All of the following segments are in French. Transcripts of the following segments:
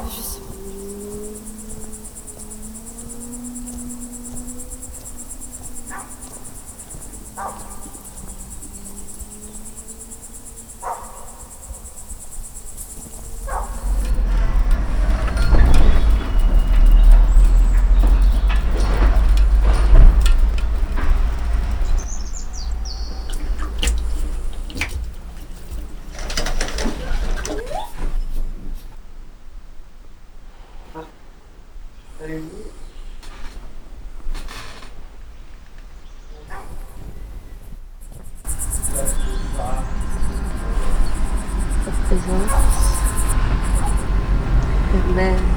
Just Mm-hmm. Amen.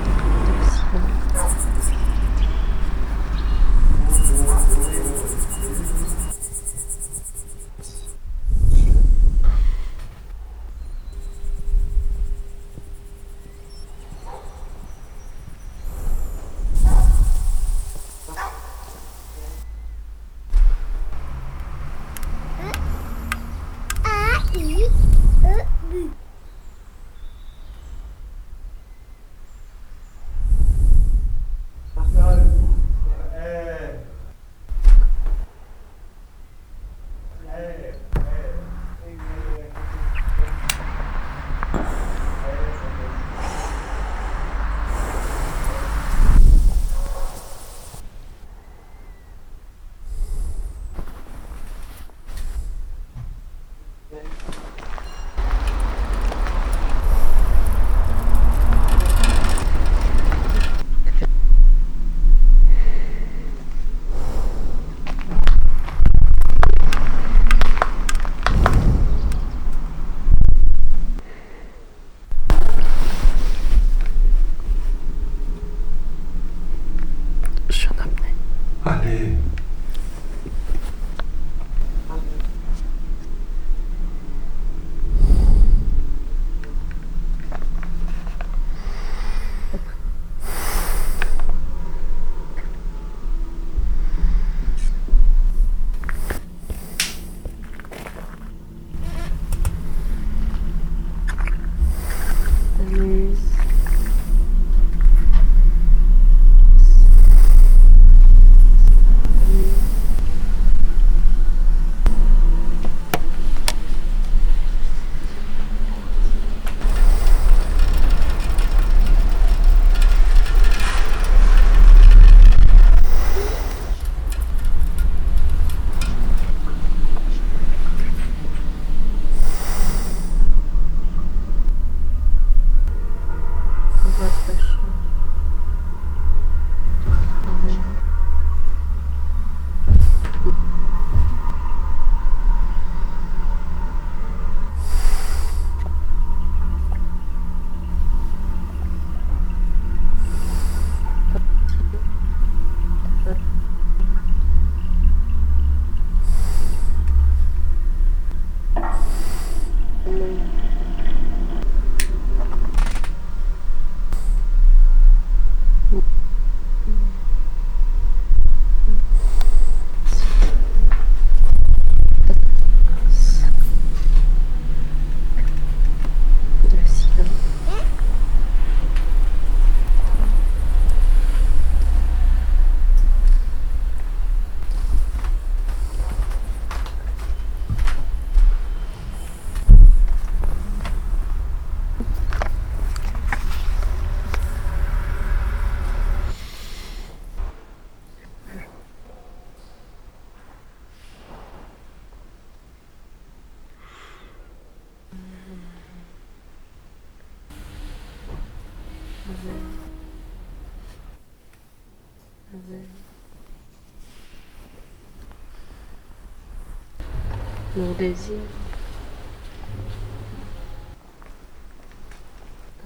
Mon désir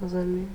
dans un mur.